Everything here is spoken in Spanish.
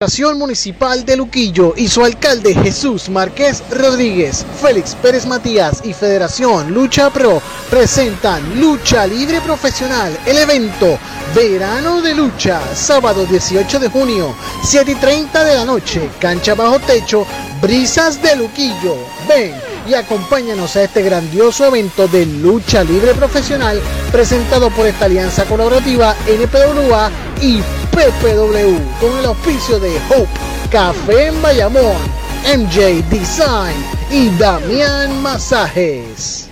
Administración Municipal de Luquillo y su alcalde Jesús Márquez Rodríguez, Félix Pérez Matías y Federación Lucha Pro presentan Lucha Libre Profesional, el evento Verano de Lucha, sábado 18 de junio, 7 y 30 de la noche, cancha bajo techo, Brisas de Luquillo. Ven y acompáñanos a este grandioso evento de lucha libre profesional presentado por esta alianza colaborativa NPWA y PPW con el oficio de Hope, Café en Bayamón, MJ Design y Damián Masajes.